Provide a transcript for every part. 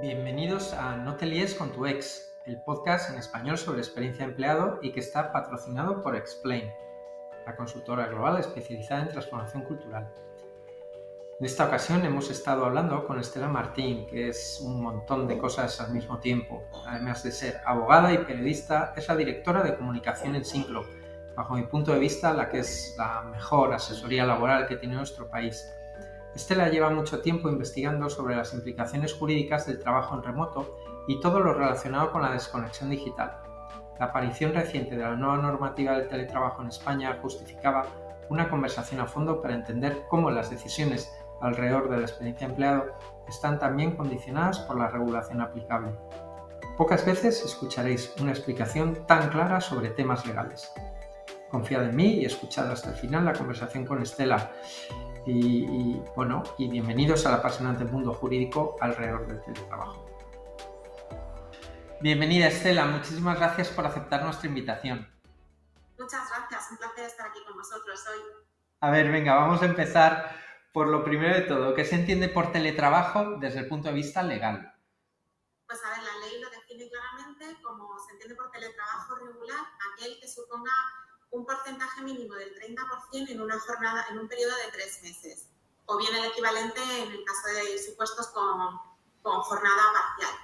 Bienvenidos a No te líes con tu ex, el podcast en español sobre experiencia empleado y que está patrocinado por Explain, la consultora global especializada en transformación cultural. En esta ocasión hemos estado hablando con Estela Martín, que es un montón de cosas al mismo tiempo. Además de ser abogada y periodista, es la directora de comunicación en Syncro, bajo mi punto de vista la que es la mejor asesoría laboral que tiene nuestro país. Estela lleva mucho tiempo investigando sobre las implicaciones jurídicas del trabajo en remoto y todo lo relacionado con la desconexión digital. La aparición reciente de la nueva normativa del teletrabajo en España justificaba una conversación a fondo para entender cómo las decisiones alrededor de la experiencia empleado están también condicionadas por la regulación aplicable. Pocas veces escucharéis una explicación tan clara sobre temas legales. Confiad en mí y escuchad hasta el final la conversación con Estela. Y, bueno, y bienvenidos al apasionante mundo jurídico alrededor del teletrabajo. Bienvenida Estela, muchísimas gracias por aceptar nuestra invitación. Muchas gracias, un placer estar aquí con vosotros hoy. A ver, venga, vamos a empezar por lo primero de todo, ¿qué se entiende por teletrabajo desde el punto de vista legal? Pues a ver, la ley lo define claramente como se entiende por teletrabajo regular aquel que suponga un porcentaje mínimo del 30% en una jornada, en un periodo de tres meses, o bien el equivalente en el caso de supuestos con, con jornada parcial.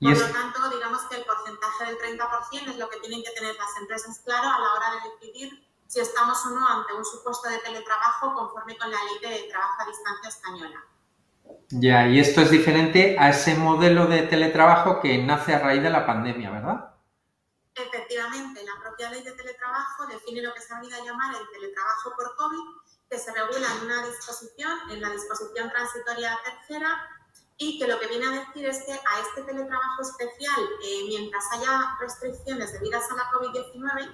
Por lo tanto, digamos que el porcentaje del 30% es lo que tienen que tener las empresas claro a la hora de decidir si estamos o no ante un supuesto de teletrabajo conforme con la ley de trabajo a distancia española. Ya, y esto es diferente a ese modelo de teletrabajo que nace a raíz de la pandemia, ¿verdad? Efectivamente, la propia ley de teletrabajo define lo que se ha venido a llamar el teletrabajo por COVID, que se regula en una disposición, en la disposición transitoria tercera, y que lo que viene a decir es que a este teletrabajo especial, eh, mientras haya restricciones debidas a la COVID-19,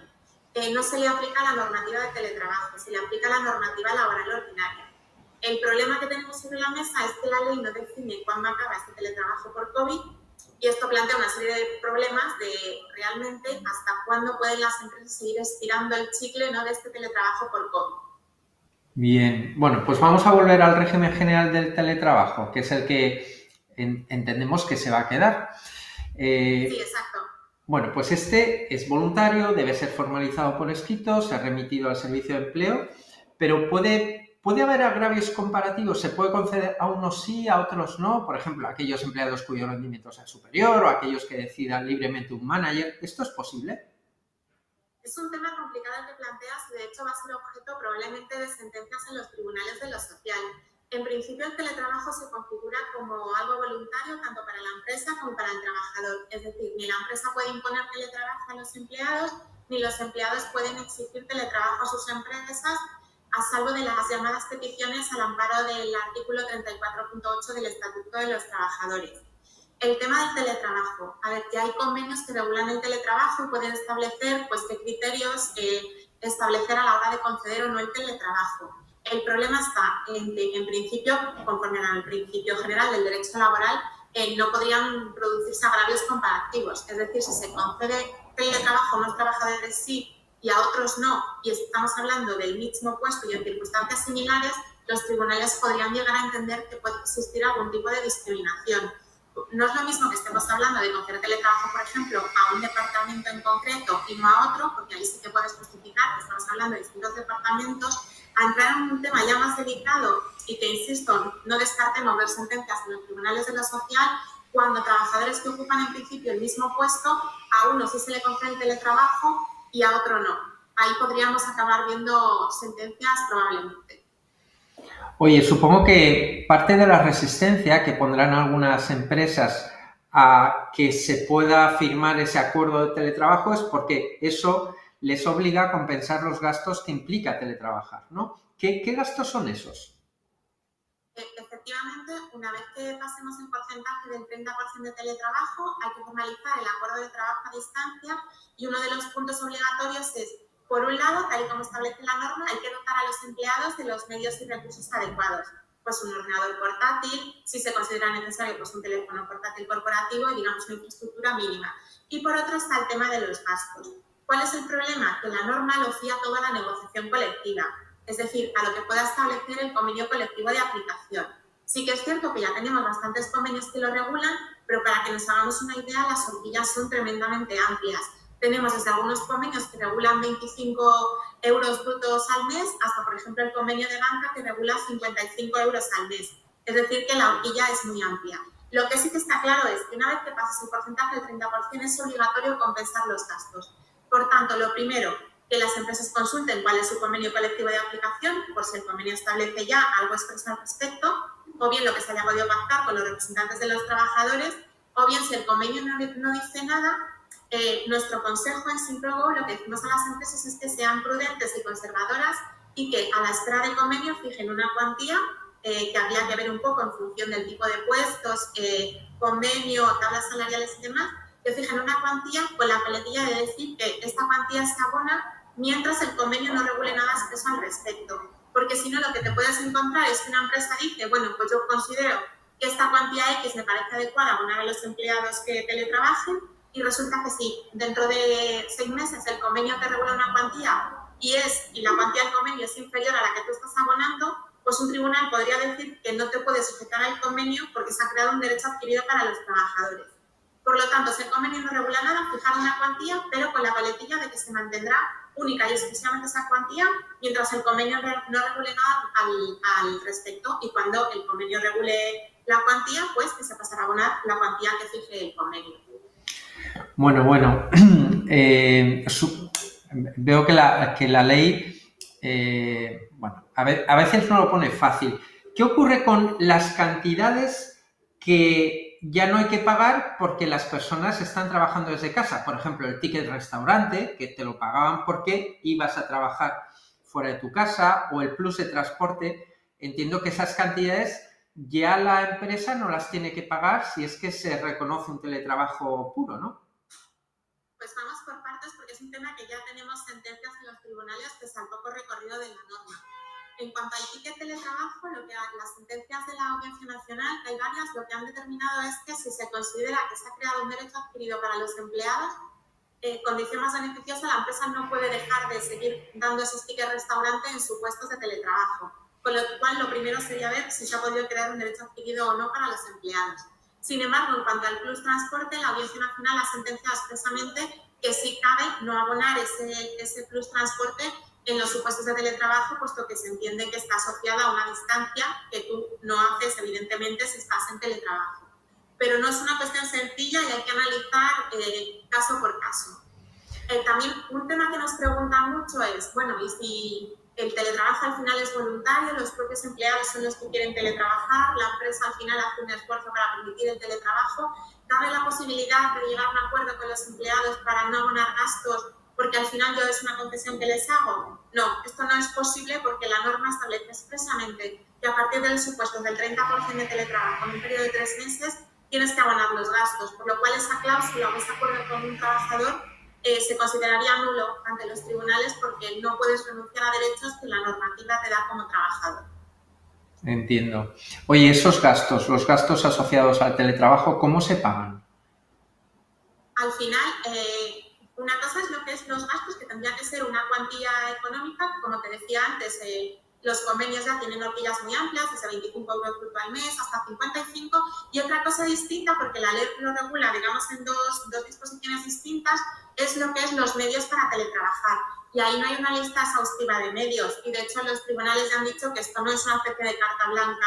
eh, no se le aplica la normativa de teletrabajo, se le aplica la normativa laboral ordinaria. El problema que tenemos sobre la mesa es que la ley no define cuándo acaba este teletrabajo por COVID y esto plantea una serie de problemas de realmente hasta cuándo pueden las empresas seguir estirando el chicle ¿no? de este teletrabajo por COVID. Bien, bueno, pues vamos a volver al régimen general del teletrabajo, que es el que entendemos que se va a quedar. Eh, sí, exacto. Bueno, pues este es voluntario, debe ser formalizado por escrito, se ha remitido al servicio de empleo, pero puede, puede haber agravios comparativos, se puede conceder a unos sí, a otros no, por ejemplo, aquellos empleados cuyo rendimiento sea superior o aquellos que decidan libremente un manager. ¿Esto es posible? Es un tema complicado el que planteas y de hecho va a ser objeto probablemente de sentencias en los tribunales de lo social. En principio, el teletrabajo se configura como algo voluntario tanto para la empresa como para el trabajador. Es decir, ni la empresa puede imponer teletrabajo a los empleados, ni los empleados pueden exigir teletrabajo a sus empresas, a salvo de las llamadas peticiones al amparo del artículo 34.8 del Estatuto de los Trabajadores. El tema del teletrabajo. A ver, que hay convenios que regulan el teletrabajo y pueden establecer pues, qué criterios eh, establecer a la hora de conceder o no el teletrabajo. El problema está en que, en principio, conforme al principio general del derecho laboral, eh, no podrían producirse agravios comparativos. Es decir, si se concede teletrabajo a unos trabajadores sí y a otros no, y estamos hablando del mismo puesto y en circunstancias similares, los tribunales podrían llegar a entender que puede existir algún tipo de discriminación. No es lo mismo que estemos hablando de conceder teletrabajo, por ejemplo, a un departamento en concreto y no a otro, porque ahí sí que puedes justificar que estamos hablando de distintos departamentos, a entrar en un tema ya más delicado y que, insisto, no descartemos ver sentencias en los tribunales de lo social cuando trabajadores que ocupan en principio el mismo puesto, a uno sí se le concede el teletrabajo y a otro no. Ahí podríamos acabar viendo sentencias probablemente. Oye, supongo que parte de la resistencia que pondrán algunas empresas a que se pueda firmar ese acuerdo de teletrabajo es porque eso les obliga a compensar los gastos que implica teletrabajar, ¿no? ¿Qué, gastos son esos? Efectivamente, una vez que pasemos el porcentaje del 30% de teletrabajo, hay que formalizar el acuerdo de trabajo a distancia y uno de los puntos obligatorios es, por un lado, tal y como establece la norma, hay que dotar a los empleados de los medios y recursos adecuados. Pues un ordenador portátil, si se considera necesario, pues un teléfono portátil corporativo y digamos una infraestructura mínima. Y por otro está el tema de los gastos ¿Cuál es el problema? Que la norma lo fía toda la negociación colectiva, es decir, a lo que pueda establecer el convenio colectivo de aplicación. Sí que es cierto que ya tenemos bastantes convenios que lo regulan, pero para que nos hagamos una idea, las horquillas son tremendamente amplias. Tenemos desde algunos convenios que regulan 25 euros brutos al mes hasta, por ejemplo, el convenio de banca que regula 55 euros al mes. Es decir, que la horquilla es muy amplia. Lo que sí que está claro es que una vez que pasas el porcentaje del 30% es obligatorio compensar los gastos. Por tanto, lo primero, que las empresas consulten cuál es su convenio colectivo de aplicación, por si el convenio establece ya algo expreso al respecto, o bien lo que se haya podido pactar con los representantes de los trabajadores, o bien si el convenio no, no dice nada, eh, nuestro consejo en Simprogo lo que decimos a las empresas es que sean prudentes y conservadoras y que a la espera de convenio fijen una cuantía eh, que habría que ver un poco en función del tipo de puestos, eh, convenio, tablas salariales y demás, que fijen una cuantía con la paletilla de decir que esta cuantía se abona mientras el convenio no regule nada expreso al respecto. Porque si no, lo que te puedes encontrar es que una empresa dice, bueno, pues yo considero que esta cuantía X me parece adecuada a los empleados que teletrabajen y resulta que si dentro de seis meses el convenio te regula una cuantía y, es, y la cuantía del convenio es inferior a la que tú estás abonando, pues un tribunal podría decir que no te puedes sujetar al convenio porque se ha creado un derecho adquirido para los trabajadores. Por lo tanto, si el convenio no regula nada, fijar una cuantía, pero con la paletilla de que se mantendrá única y exclusivamente esa cuantía, mientras el convenio no regule nada al, respecto. Y cuando el convenio regule la cuantía, pues se pasará a abonar la cuantía que fije el convenio. Bueno, bueno, eh, veo que la, que la ley, eh, bueno, a, veces no lo pone fácil. ¿Qué ocurre con las cantidades que ya no hay que pagar porque las personas están trabajando desde casa? Por ejemplo, el ticket restaurante, que te lo pagaban porque ibas a trabajar fuera de tu casa, o el plus de transporte. Entiendo que esas cantidades ya la empresa no las tiene que pagar si es que se reconoce un teletrabajo puro, ¿no? Pues vamos por partes porque es un tema que ya tenemos sentencias en los tribunales que es al poco recorrido de la norma. En cuanto al ticket teletrabajo, lo que las sentencias de la Audiencia Nacional, hay varias, lo que han determinado es que si se considera que se ha creado un derecho adquirido para los empleados, eh, condición más beneficiosa, la empresa no puede dejar de seguir dando esos tickets restaurante en sus puestos de teletrabajo con lo cual lo primero sería ver si se ha podido crear un derecho adquirido o no para los empleados. Sin embargo, en cuanto al plus transporte, la Audiencia Nacional ha sentenciado expresamente que sí cabe no abonar ese, ese plus transporte en los supuestos de teletrabajo, puesto que se entiende que está asociada a una distancia que tú no haces, evidentemente, si estás en teletrabajo. Pero no es una cuestión sencilla y hay que analizar eh, caso por caso. Eh, también un tema que nos preguntan mucho es, bueno, ¿y si el teletrabajo al final es voluntario, los propios empleados son los que quieren teletrabajar, la empresa al final hace un esfuerzo para permitir el teletrabajo. ¿Cabe la posibilidad de llegar a un acuerdo con los empleados para no abonar gastos porque al final yo es una concesión que les hago? No, esto no es posible porque la norma establece expresamente que a partir del supuesto del 30% de teletrabajo en un periodo de tres meses tienes que abonar los gastos, por lo cual esa cláusula o ese acuerdo con un trabajador eh, se consideraría nulo ante los tribunales porque no puedes renunciar a derechos que la normativa te da como trabajador. Entiendo. Oye, esos gastos, los gastos asociados al teletrabajo, ¿cómo se pagan? Al final, eh, una cosa es lo que es los gastos, que tendría que ser una cuantía económica, como te decía antes, eh, los convenios ya tienen horquillas muy amplias, desde 25 euros bruto al mes hasta 55, y otra cosa distinta, porque la ley lo regula, digamos, en dos, dos disposiciones distintas, es lo que es los medios para teletrabajar. Y ahí no hay una lista exhaustiva de medios. Y de hecho los tribunales ya han dicho que esto no es una especie de carta blanca,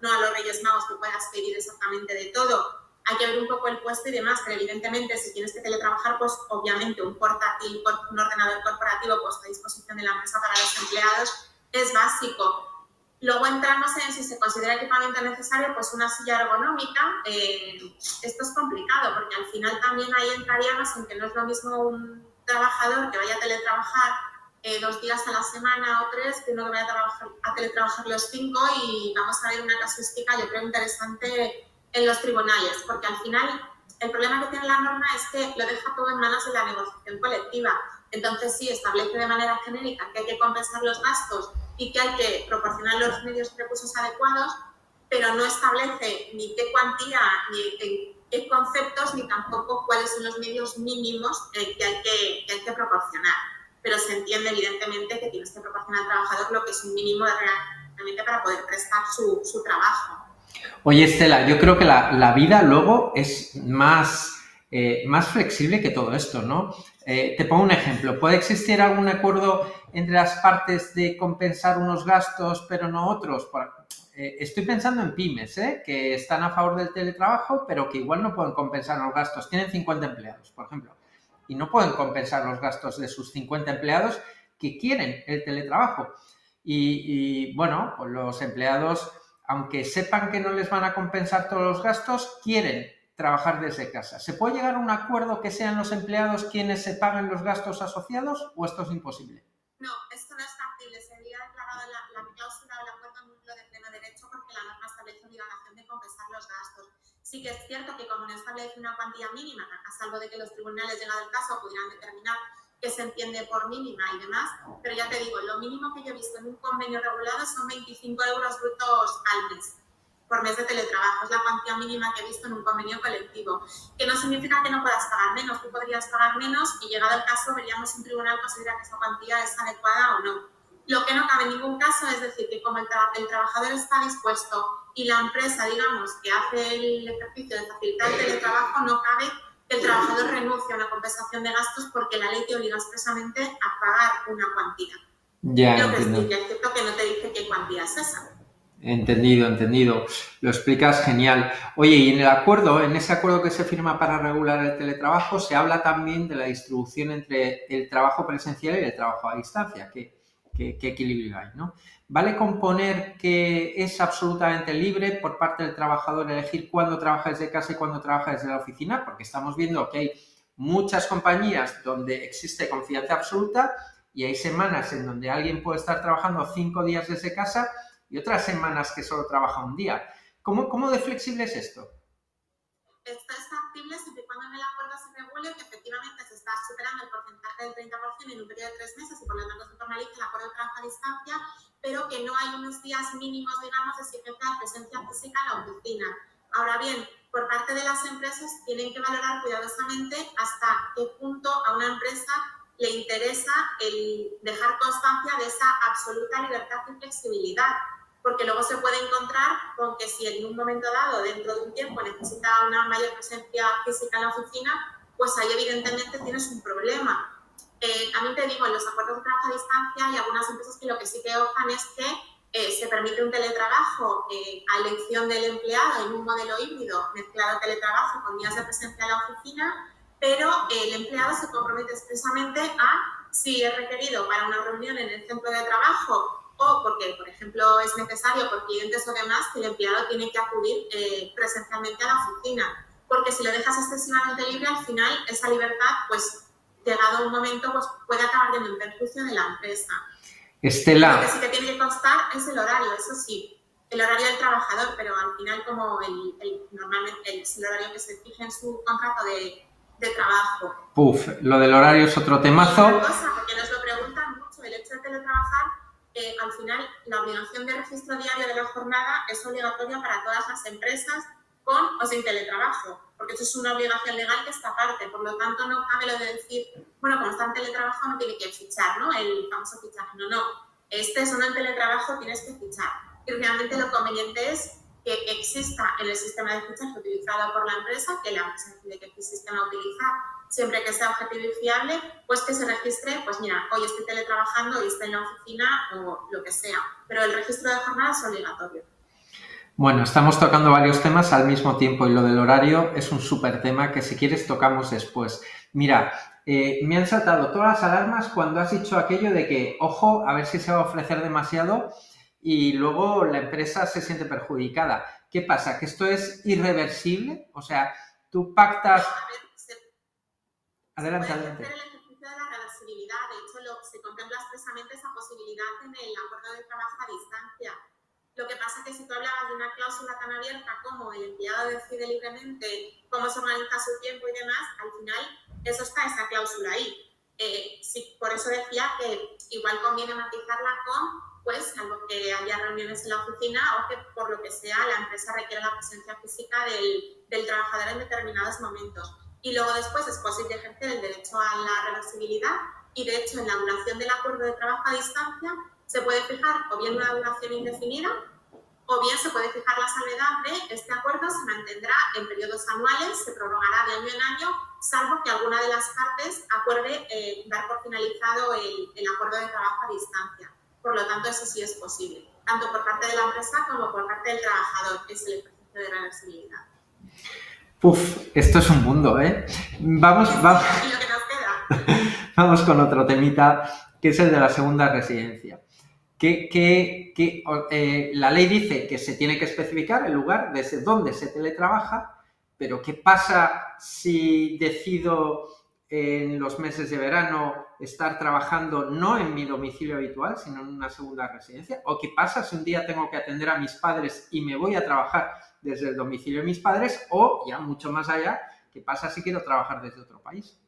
no a los Reyes Magos que puedas pedir exactamente de todo. Hay que ver un poco el puesto y demás, pero evidentemente si tienes que teletrabajar, pues obviamente un portátil, un ordenador corporativo puesto a disposición de la empresa para los empleados es básico. Luego entramos en si se considera equipamiento necesario, pues una silla ergonómica. Eh, esto es complicado porque al final también ahí entraríamos en que no es lo mismo un trabajador que vaya a teletrabajar eh, dos días a la semana o tres que uno que vaya a, trabajar, a teletrabajar los cinco y vamos a ver una casuística yo creo interesante en los tribunales porque al final el problema que tiene la norma es que lo deja todo en manos de la negociación colectiva. Entonces sí, establece de manera genérica que hay que compensar los gastos y que hay que proporcionar los medios y recursos adecuados, pero no establece ni qué cuantía, ni qué conceptos, ni tampoco cuáles son los medios mínimos eh, que, hay que, hay que proporcionar. Pero se entiende evidentemente que tienes que proporcionar al trabajador lo que es un mínimo realmente para poder prestar su, su trabajo. Oye, Estela, yo creo que la, vida luego es más, eh, más flexible que todo esto, ¿no? Eh, te pongo un ejemplo. ¿Puede existir algún acuerdo entre las partes de compensar unos gastos pero no otros? Eh, estoy pensando en pymes, que están a favor del teletrabajo, pero que igual no pueden compensar los gastos. Tienen 50 empleados, por ejemplo, y no pueden compensar los gastos de sus 50 empleados que quieren el teletrabajo. Y, y bueno, pues los empleados aunque sepan que no les van a compensar todos los gastos, quieren trabajar desde casa. ¿Se puede llegar a un acuerdo que sean los empleados quienes se paguen los gastos asociados o esto es imposible? No, esto no es factible. Sería declarada la, la cláusula del acuerdo nulo de pleno derecho porque la norma establece obligación de compensar los gastos. Sí que es cierto que como no establece una cuantía mínima, a salvo de que los tribunales, llegado el caso, pudieran determinar que se entiende por mínima y demás, pero ya te digo, lo mínimo que yo he visto en un convenio regulado son 25 euros brutos al mes, por mes de teletrabajo, es la cuantía mínima que he visto en un convenio colectivo, que no significa que no puedas pagar menos, tú podrías pagar menos y llegado el caso veríamos si un tribunal considera que esa cuantía es adecuada o no. Lo que no cabe en ningún caso es decir que como el, el trabajador está dispuesto y la empresa, digamos, que hace el ejercicio de facilitar el teletrabajo, no cabe el trabajador renuncia a una compensación de gastos porque la ley te obliga expresamente a pagar una cuantía. Ya, Lo que es cierto que no te dice qué cuantía es esa. Entendido, entendido. Lo explicas genial. Oye, y en el acuerdo, en ese acuerdo que se firma para regular el teletrabajo, se habla también de la distribución entre el trabajo presencial y el trabajo a distancia. ¿Qué, qué, equilibrio hay? ¿no? ¿Vale componer que es absolutamente libre por parte del trabajador elegir cuándo trabaja desde casa y cuándo trabaja desde la oficina? Porque estamos viendo que hay muchas compañías donde existe confianza absoluta y hay semanas en donde alguien puede estar trabajando cinco días desde casa y otras semanas que solo trabaja un día. ¿Cómo, cómo de flexible es? Esto es factible siempre y cuando en el acuerdo regule que efectivamente se está superando el porcentaje del 30% en un periodo de tres meses y por lo tanto se formaliza el acuerdo de trabajo a distancia pero que no hay unos días mínimos, digamos, de exigencia de presencia física en la oficina. Ahora bien, por parte de las empresas tienen que valorar cuidadosamente hasta qué punto a una empresa le interesa el dejar constancia de esa absoluta libertad y flexibilidad, porque luego se puede encontrar con que si en un momento dado, dentro de un tiempo, necesita una mayor presencia física en la oficina, pues ahí evidentemente tienes un problema. Eh, también te digo, en los acuerdos de trabajo a distancia hay algunas empresas que lo que sí que ojan es que eh, se permite un teletrabajo eh, a elección del empleado en un modelo híbrido mezclado teletrabajo con días de presencia en la oficina, pero el empleado se compromete expresamente a, si es requerido para una reunión en el centro de trabajo o porque, por ejemplo, es necesario por clientes o demás, que el empleado tiene que acudir presencialmente a la oficina. Porque si lo dejas excesivamente libre, al final esa libertad pues llegado un momento, pues puede acabar teniendo un perjuicio de la empresa. Estela. Lo que sí que tiene que constar es el horario, eso sí, el horario del trabajador, pero al final como el, normalmente es el horario que se fija en su contrato de, de trabajo. Puf, lo del horario es otro temazo. Otra cosa, porque nos lo preguntan mucho, el hecho de teletrabajar, eh, al final la obligación de registro diario de la jornada es obligatoria para todas las empresas con o sin teletrabajo porque eso es una obligación legal que está aparte. Por lo tanto, no cabe lo de decir, bueno, como está en teletrabajo no tiene que fichar, ¿no? El famoso fichaje. No, no. Este es en teletrabajo, tienes que fichar. Y realmente lo conveniente es que exista en el sistema de fichaje utilizado por la empresa, que la empresa decide qué sistema utilizar, siempre que sea objetivo y fiable, pues que se registre, pues mira, hoy estoy teletrabajando, hoy estoy en la oficina o lo que sea. Pero el registro de jornada es obligatorio. Bueno, estamos tocando varios temas al mismo tiempo y lo del horario es un súper tema que si quieres tocamos después. Mira, eh, me han saltado todas las alarmas cuando has dicho aquello de que, ojo, a ver si se va a ofrecer demasiado y luego la empresa se siente perjudicada. ¿Qué pasa? ¿Que esto es irreversible? O sea, tú pactas... Adelante, adelante. el ejercicio de la reversibilidad. De hecho, se contempla expresamente esa posibilidad en el acuerdo de trabajo a distancia lo que pasa es que si tú hablabas de una cláusula tan abierta como el empleado decide libremente cómo se organiza su tiempo y demás, al final eso está esa cláusula ahí. Eh, por eso decía que igual conviene matizarla con, pues, algo que haya reuniones en la oficina o que por lo que sea la empresa requiera la presencia física del, del trabajador en determinados momentos. Y luego después es posible ejercer el derecho a la reversibilidad y de hecho en la duración del acuerdo de trabajo a distancia se puede fijar o bien una duración indefinida O bien se puede fijar la salvedad de este acuerdo se mantendrá en periodos anuales, se prorrogará de año en año, salvo que alguna de las partes acuerde eh, dar por finalizado el, el acuerdo de trabajo a distancia. Por lo tanto, eso sí es posible, tanto por parte de la empresa como por parte del trabajador, que es el ejercicio de reversibilidad. Uf, esto es un mundo, ¿eh? Vamos, vamos. Y lo que nos queda. Vamos con otro temita, que es el de la segunda residencia. Que, eh, la ley dice que se tiene que especificar el lugar desde donde se teletrabaja, pero ¿qué pasa si decido en los meses de verano estar trabajando no en mi domicilio habitual, sino en una segunda residencia? ¿O qué pasa si un día tengo que atender a mis padres y me voy a trabajar desde el domicilio de mis padres? O, ya mucho más allá, ¿qué pasa si quiero trabajar desde otro país?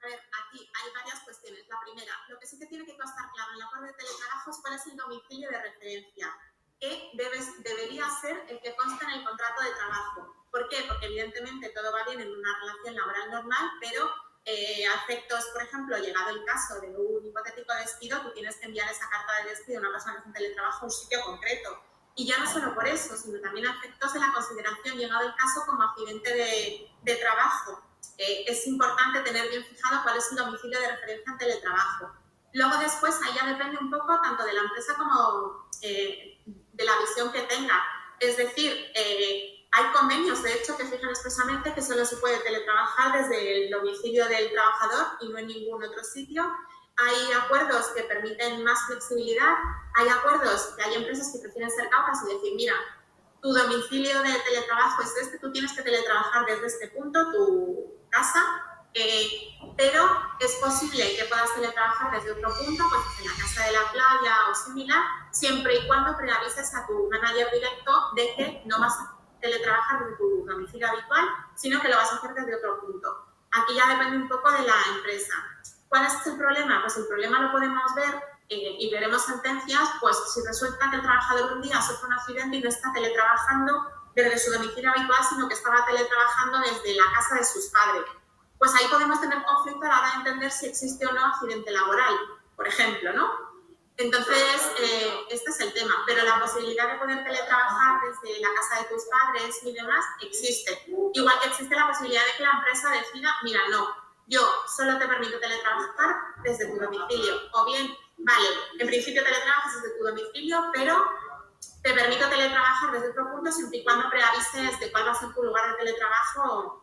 A ver, aquí hay varias cuestiones. La primera, que sí te tiene que constar claro en el acuerdo de teletrabajo es cuál es el domicilio de referencia, que debes, debería ser el que consta en el contrato de trabajo. ¿Por qué? Porque evidentemente todo va bien en una relación laboral normal, pero eh, a efectos, por ejemplo, llegado el caso de un hipotético despido, tú tienes que enviar esa carta de despido a una persona que está en teletrabajo a un sitio concreto. Y ya no solo por eso, sino también a efectos de la consideración, llegado el caso, como accidente de, de trabajo. Eh, es importante tener bien fijado cuál es el domicilio de referencia en teletrabajo. Luego después, ahí ya depende un poco tanto de la empresa como eh, de la visión que tenga. Es decir, eh, hay convenios, de hecho, que fijan expresamente que solo se puede teletrabajar desde el domicilio del trabajador y no en ningún otro sitio. Hay acuerdos que permiten más flexibilidad, hay acuerdos que hay empresas que prefieren ser cautas y decir, mira, tu domicilio de teletrabajo es este, tú tienes que teletrabajar desde este punto, tu casa, eh, pero es posible que puedas teletrabajar desde otro punto, pues en la casa de la playa o similar, siempre y cuando preavises a tu manager directo de que no vas a teletrabajar desde tu domicilio habitual, sino que lo vas a hacer desde otro punto. Aquí ya depende un poco de la empresa. ¿Cuál es el problema? Pues el problema lo podemos ver eh, y veremos sentencias, pues si resulta que el trabajador un día sufre un accidente y no está teletrabajando desde su domicilio habitual, sino que estaba teletrabajando desde la casa de sus padres. Pues ahí podemos tener conflicto a la hora de entender si existe o no accidente laboral, por ejemplo, ¿no? Entonces, eh, este es el tema, pero la posibilidad de poder teletrabajar desde la casa de tus padres y demás existe. Igual que existe la posibilidad de que la empresa decida, mira, no, yo solo te permito teletrabajar desde tu domicilio. O bien, vale, en principio teletrabajas desde tu domicilio, pero te permito teletrabajar desde otro punto siempre y cuando preavises de cuál va a ser tu lugar de teletrabajo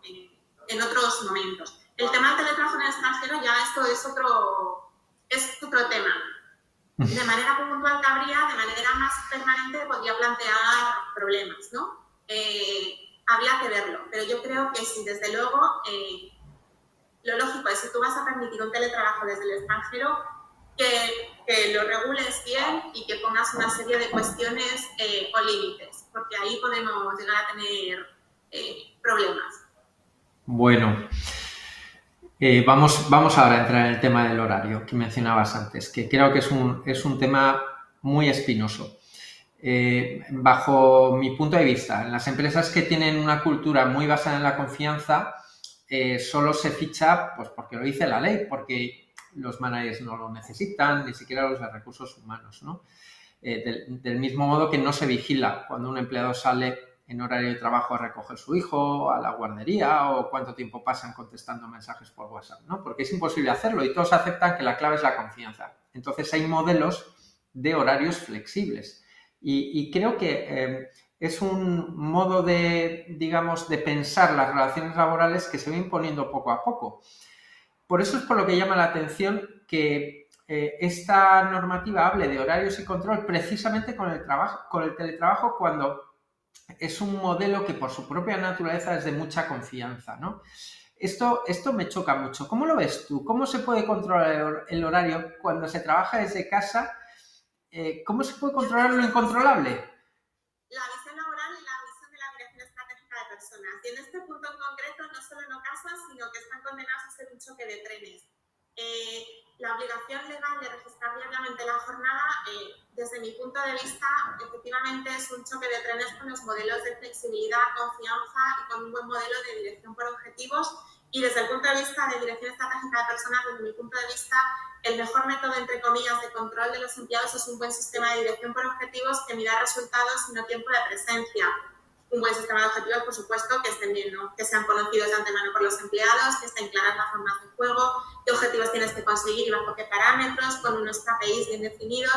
en otros momentos. El tema del teletrabajo en el extranjero ya esto es otro, es otro tema. De manera puntual que habría, de manera más permanente podría plantear problemas, ¿no? Eh, habría que verlo, pero yo creo que sí, desde luego, eh, lo lógico es si tú vas a permitir un teletrabajo desde el extranjero, que, que lo regules bien y que pongas una serie de cuestiones eh, o límites, porque ahí podemos llegar a tener eh, problemas. Bueno, eh, vamos, vamos ahora a entrar en el tema del horario que mencionabas antes, que creo que es un, es un tema muy espinoso. Eh, bajo mi punto de vista, en las empresas que tienen una cultura muy basada en la confianza, eh, solo se ficha pues, porque lo dice la ley, porque los managers no lo necesitan, ni siquiera los de recursos humanos. ¿no? Del mismo modo que no se vigila cuando un empleado sale en horario de trabajo a recoger su hijo, a la guardería o cuánto tiempo pasan contestando mensajes por WhatsApp, ¿no? Porque es imposible hacerlo y todos aceptan que la clave es la confianza. Entonces hay modelos de horarios flexibles y, creo que eh, es un modo de, digamos, de pensar las relaciones laborales que se va imponiendo poco a poco. Por eso es por lo que llama la atención que eh, esta normativa hable de horarios y control precisamente con el, trabajo, con el teletrabajo cuando es un modelo que por su propia naturaleza es de mucha confianza, ¿no? Esto, esto me choca mucho. ¿Cómo lo ves tú? ¿Cómo se puede controlar el horario cuando se trabaja desde casa? Eh, ¿Cómo se puede controlar lo incontrolable? La visión laboral y la visión de la dirección estratégica de personas. Y en este punto en concreto no solo no casan, sino que están condenados a ser un choque de trenes. Eh, la obligación legal de registrar diariamente la jornada, eh, desde mi punto de vista, efectivamente es un choque de trenes con los modelos de flexibilidad, confianza y con un buen modelo de dirección por objetivos Y desde el punto de vista de dirección estratégica de personas, desde mi punto de vista, el mejor método, entre comillas, de control de los empleados es un buen sistema de dirección por objetivos que mida resultados y no tiempo de presencia. Un buen sistema de objetivos, por supuesto, que estén bien, ¿no? que sean conocidos de antemano por los empleados, que estén claras las formas de juego, qué objetivos tienes que conseguir y bajo qué parámetros, con unos KPIs bien definidos.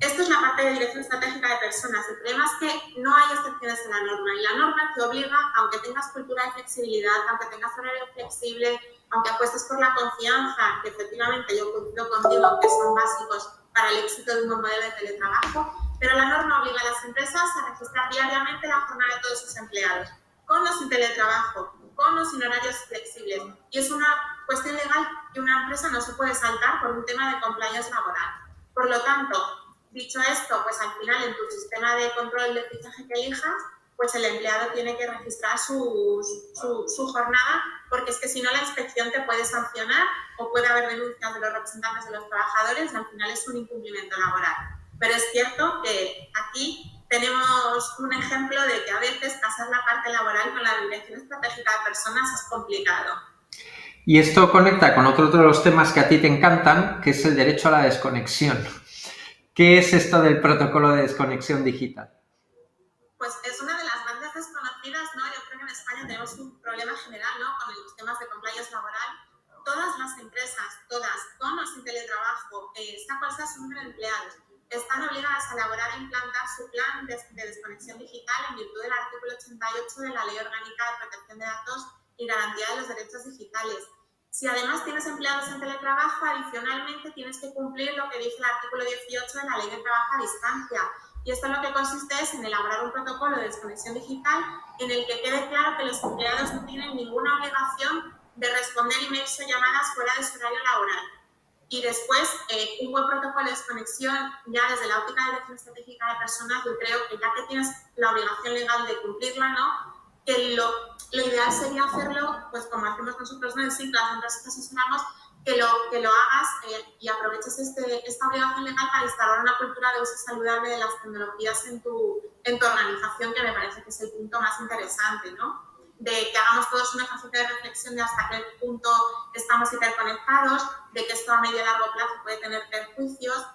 Esto es la parte de dirección estratégica de personas. El problema es que no hay excepciones en la norma y la norma te obliga, aunque tengas cultura de flexibilidad, aunque tengas horario flexible, aunque apuestes por la confianza, que efectivamente yo coincido contigo que son básicos para el éxito de un modelo de teletrabajo, pero la norma obliga a las empresas a registrar diariamente la jornada de todos sus empleados, con o sin teletrabajo, con o sin horarios flexibles. Y es una cuestión legal que una empresa no se puede saltar por un tema de compliance laboral. Por lo tanto, dicho esto, pues al final en tu sistema de control de fichaje que elijas, pues el empleado tiene que registrar su, su, jornada, porque es que si no la inspección te puede sancionar o puede haber denuncias de los representantes de los trabajadores y al final es un incumplimiento laboral. Pero es cierto que aquí tenemos un ejemplo de que a veces casar la parte laboral con la dirección estratégica de personas es complicado. Y esto conecta con otro de los temas que a ti te encantan, que es el derecho a la desconexión. ¿Qué es esto del protocolo de desconexión digital? Pues es una de las grandes desconocidas, ¿no? Yo creo que en España tenemos un problema general, ¿no? Con los temas de compliance laboral. Todas las empresas, todas, con o sin teletrabajo, eh, sea cual sea su número de empleados, están obligadas a elaborar e implantar su plan de, de, desconexión digital en virtud del artículo 88 de la Ley Orgánica de Protección de Datos y Garantía de los Derechos Digitales. Si además tienes empleados en teletrabajo, adicionalmente tienes que cumplir lo que dice el artículo 18 de la Ley de Trabajo a Distancia. Y esto lo que consiste es en elaborar un protocolo de desconexión digital en el que quede claro que los empleados no tienen ninguna obligación de responder emails o llamadas fuera de su horario laboral. Y después, eh, un buen protocolo de desconexión, ya desde la óptica de dirección estratégica de personas, yo creo que ya que tienes la obligación legal de cumplirla, ¿no? que lo, lo, ideal sería hacerlo, pues como hacemos nosotros en SIC, las empresas que lo, que lo hagas eh, y aproveches este, esta obligación legal para instalar una cultura de uso saludable de las tecnologías en tu, en tu organización, que me parece que es el punto más interesante, ¿no? De que hagamos todos un ejercicio de reflexión de hasta qué punto estamos interconectados, de que esto a medio y largo plazo puede tener perjuicios.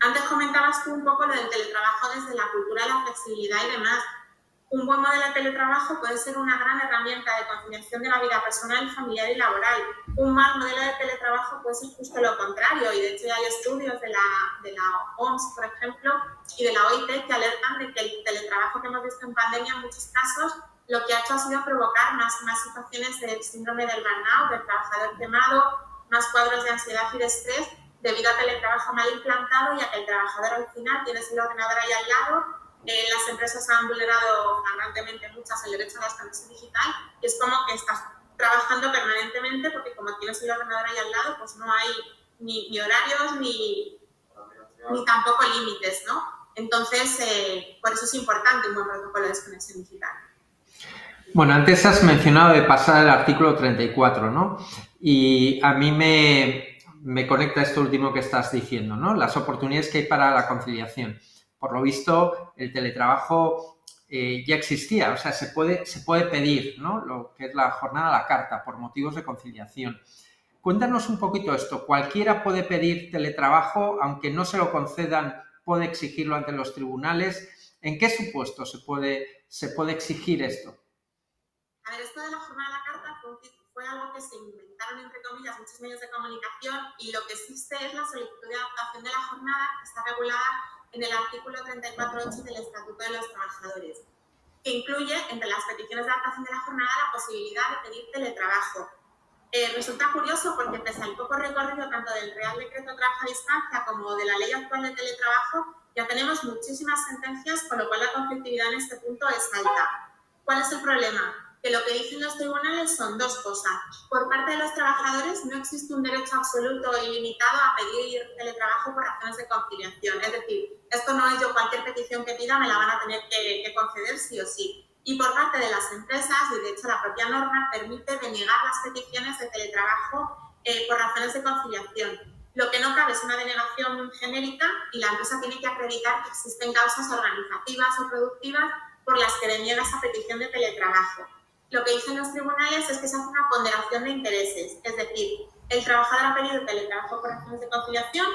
Antes comentabas tú un poco lo del teletrabajo desde la cultura de la flexibilidad y demás un buen modelo de teletrabajo puede ser una gran herramienta de conciliación de la vida personal, familiar y laboral. Un mal modelo de teletrabajo puede ser justo lo contrario y de hecho hay estudios de la, de la OMS, por ejemplo, y de la OIT que alertan de que el teletrabajo que hemos visto en pandemia en muchos casos lo que ha hecho ha sido provocar más, más situaciones de síndrome del burnout, del trabajador quemado, más cuadros de ansiedad y de estrés debido a teletrabajo mal implantado y a que el trabajador al final tiene el ordenador ahí al lado eh, las empresas han vulnerado flagrantemente muchas el derecho a la desconexión digital y es como que estás trabajando permanentemente porque como tienes el ordenador ahí al lado, pues no hay ni, horarios ni, ni tampoco límites, ¿no? Entonces, eh, por eso es importante un buen protocolo de desconexión digital. Bueno, antes has mencionado de pasar al artículo 34, ¿no? Y a mí me, me conecta esto último que estás diciendo, ¿no? Las oportunidades que hay para la conciliación por lo visto, el teletrabajo eh, ya existía, o sea, se puede, se puede pedir, ¿no? Lo que es la jornada a la carta por motivos de conciliación. Cuéntanos un poquito esto. ¿Cualquiera puede pedir teletrabajo, aunque no se lo concedan, puede exigirlo ante los tribunales? ¿En qué supuesto se puede, se puede exigir esto? A ver, esto de la jornada a la carta fue, algo que se inventaron, entre comillas, muchos medios de comunicación y lo que existe es la solicitud de adaptación de la jornada que está regulada en el artículo 34.8 del Estatuto de los Trabajadores, que incluye entre las peticiones de adaptación de la jornada la posibilidad de pedir teletrabajo. Eh, resulta curioso porque pese al poco recorrido tanto del Real Decreto de Trabajo a Distancia como de la ley actual de teletrabajo, ya tenemos muchísimas sentencias, con lo cual la conflictividad en este punto es alta. ¿Cuál es el problema? Que lo que dicen los tribunales son dos cosas. Por parte de los trabajadores no existe un derecho absoluto e ilimitado a pedir teletrabajo por razones de conciliación. Es decir, esto no es yo cualquier petición que pida me la van a tener que, conceder sí o sí. Y por parte de las empresas, y de hecho la propia norma permite denegar las peticiones de teletrabajo eh, por razones de conciliación. Lo que no cabe es una denegación genérica y la empresa tiene que acreditar que existen causas organizativas o productivas por las que deniega esa petición de teletrabajo. Lo que dicen los tribunales es que se hace una ponderación de intereses, es decir, el trabajador ha pedido teletrabajo por razones de conciliación,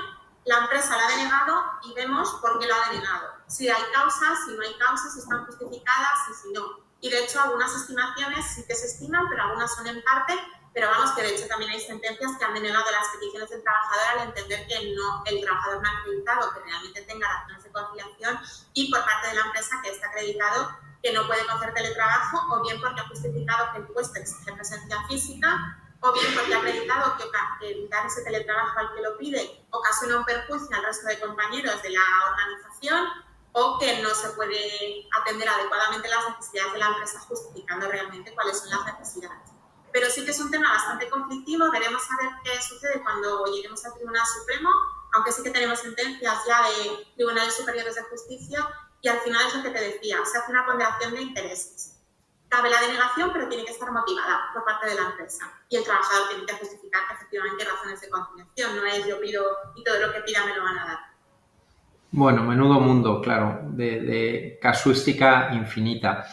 la empresa lo ha denegado y vemos por qué lo ha denegado. Si hay causas, si no hay causas, si están justificadas y si no. Y de hecho algunas estimaciones sí que se estiman, pero algunas son en parte, pero vamos que de hecho también hay sentencias que han denegado las peticiones del trabajador al entender que no, el trabajador no ha acreditado que realmente tenga razones de conciliación y por parte de la empresa que está acreditado que no puede hacer teletrabajo o bien porque ha justificado que el puesto exige presencia física o bien porque ha acreditado que, evitar ese teletrabajo al que lo pide ocasiona un perjuicio al resto de compañeros de la organización o que no se puede atender adecuadamente las necesidades de la empresa justificando realmente cuáles son las necesidades. Pero sí que es un tema bastante conflictivo, veremos a ver qué sucede cuando lleguemos al Tribunal Supremo, aunque sí que tenemos sentencias ya de tribunales superiores de justicia y al final es lo que te decía, se hace una ponderación de intereses. Cabe la denegación, pero tiene que estar motivada por parte de la empresa. Y el trabajador tiene que justificar efectivamente razones de conciliación. No es yo pido y todo lo que pida me lo van a dar. Bueno, menudo mundo, claro, de, casuística infinita.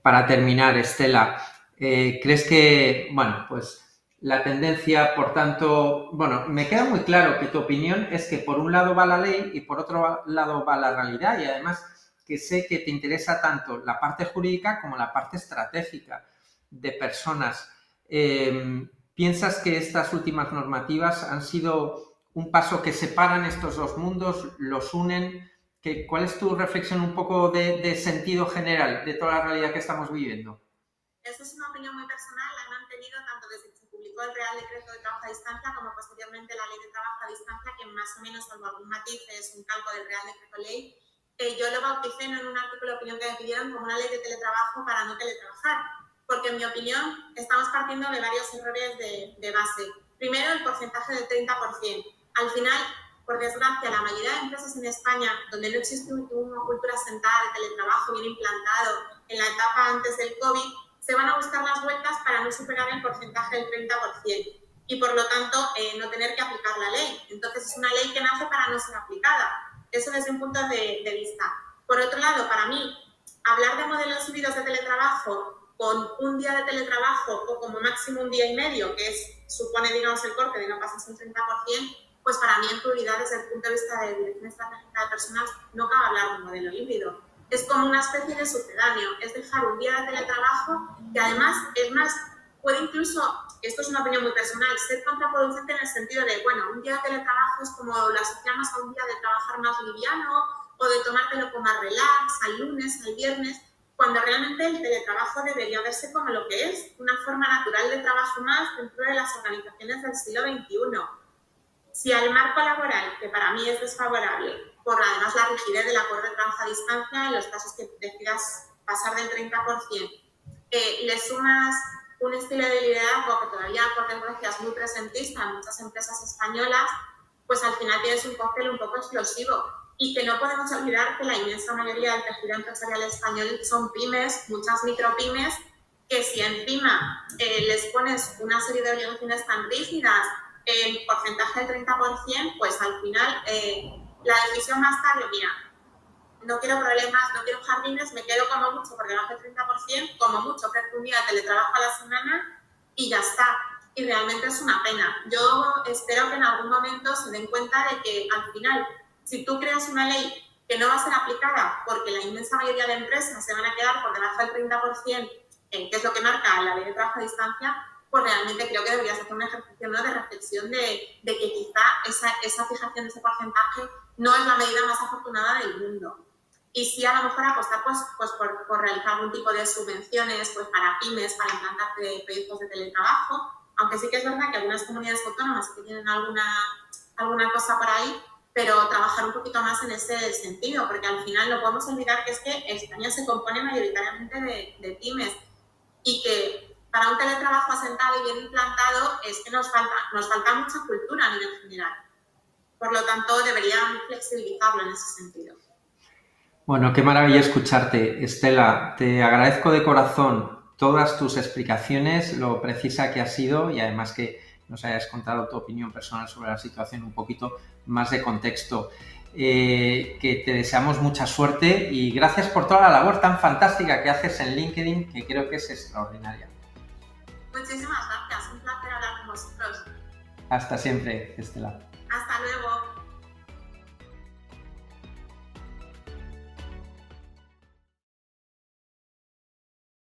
Para terminar, Estela, eh, ¿crees que, bueno, pues la tendencia, por tanto, bueno, me queda muy claro que tu opinión es que por un lado va la ley y por otro lado va la realidad y además que sé que te interesa tanto la parte jurídica como la parte estratégica de personas. Em, ¿Piensas que estas últimas normativas han sido un paso que separan estos dos mundos, los unen? ¿Cuál es tu reflexión un poco de, sentido general de toda la realidad que estamos viviendo? Esta es una opinión muy personal, la he mantenido tanto desde que se publicó el Real Decreto de Trabajo a Distancia como posteriormente la Ley de Trabajo a Distancia, que más o menos, salvo algún matiz, es un calco del Real Decreto Ley yo lo bauticé en un artículo de opinión que me pidieron como una ley de teletrabajo para no teletrabajar, porque en mi opinión estamos partiendo de varios errores de, de base. Primero, el porcentaje del 30%. Al final, por desgracia, la mayoría de empresas en España, donde no existe una cultura sentada de teletrabajo bien implantado en la etapa antes del COVID, se van a buscar las vueltas para no superar el porcentaje del 30% y por lo tanto eh, no tener que aplicar la ley. Entonces es una ley que nace para no ser aplicada. Eso desde un punto de, vista. Por otro lado, para mí, hablar de modelos híbridos de teletrabajo con un día de teletrabajo o como máximo un día y medio, que es, supone, digamos, el corte de no pasarse un 30%, pues para mí en prioridad desde el punto de vista de dirección estratégica de personas no cabe hablar de un modelo híbrido. Es como una especie de sucedáneo, es dejar un día de teletrabajo que además es más puede incluso, esto es una opinión muy personal, ser contraproducente en el sentido de, bueno, un día de teletrabajo es como lo asociamos a un día de trabajar más liviano o de tomártelo como más relax, al lunes, al viernes, cuando realmente el teletrabajo debería verse como lo que es, una forma natural de trabajo más dentro de las organizaciones del siglo XXI. Si al marco laboral, que para mí es desfavorable, por además la rigidez del acuerdo de trabajo a distancia, en los casos que decidas pasar del 30%, eh, le sumas un estilo de liderazgo que todavía, por desgracia, es muy presentista en muchas empresas españolas, pues al final tienes un cóctel un poco explosivo. Y que no podemos olvidar que la inmensa mayoría del tejido empresarial español son pymes, muchas micropymes, que si encima eh, les pones una serie de obligaciones tan rígidas en porcentaje del 30%, pues al final eh, la decisión más tarde, mira, no quiero problemas, no quiero jardines, me quedo como mucho por debajo del 30%, como mucho que un día de teletrabajo a la semana y ya está. Y realmente es una pena. Yo espero que en algún momento se den cuenta de que al final, si tú creas una ley que no va a ser aplicada porque la inmensa mayoría de empresas se van a quedar por debajo del 30%, que es lo que marca la ley de trabajo a distancia, pues realmente creo que deberías hacer un ejercicio de reflexión de, de que quizá esa, esa fijación de ese porcentaje no es la medida más afortunada del mundo y sí a lo mejor apostar pues, pues por, por, realizar algún tipo de subvenciones pues, para pymes, para implantar proyectos de teletrabajo, aunque sí que es verdad que algunas comunidades autónomas que tienen alguna, alguna cosa por ahí, pero trabajar un poquito más en ese sentido, porque al final no podemos olvidar que es que España se compone mayoritariamente de, de pymes y que para un teletrabajo asentado y bien implantado es que nos falta, nos falta mucha cultura a nivel general. Por lo tanto, deberían flexibilizarlo en ese sentido. Bueno, qué maravilla escucharte, Estela. Te agradezco de corazón todas tus explicaciones, lo precisa que ha sido y además que nos hayas contado tu opinión personal sobre la situación un poquito más de contexto. eh, que te deseamos mucha suerte y gracias por toda la labor tan fantástica que haces en LinkedIn, que creo que es extraordinaria. Muchísimas gracias, un placer hablar con vosotros. Hasta siempre, Estela. Hasta luego.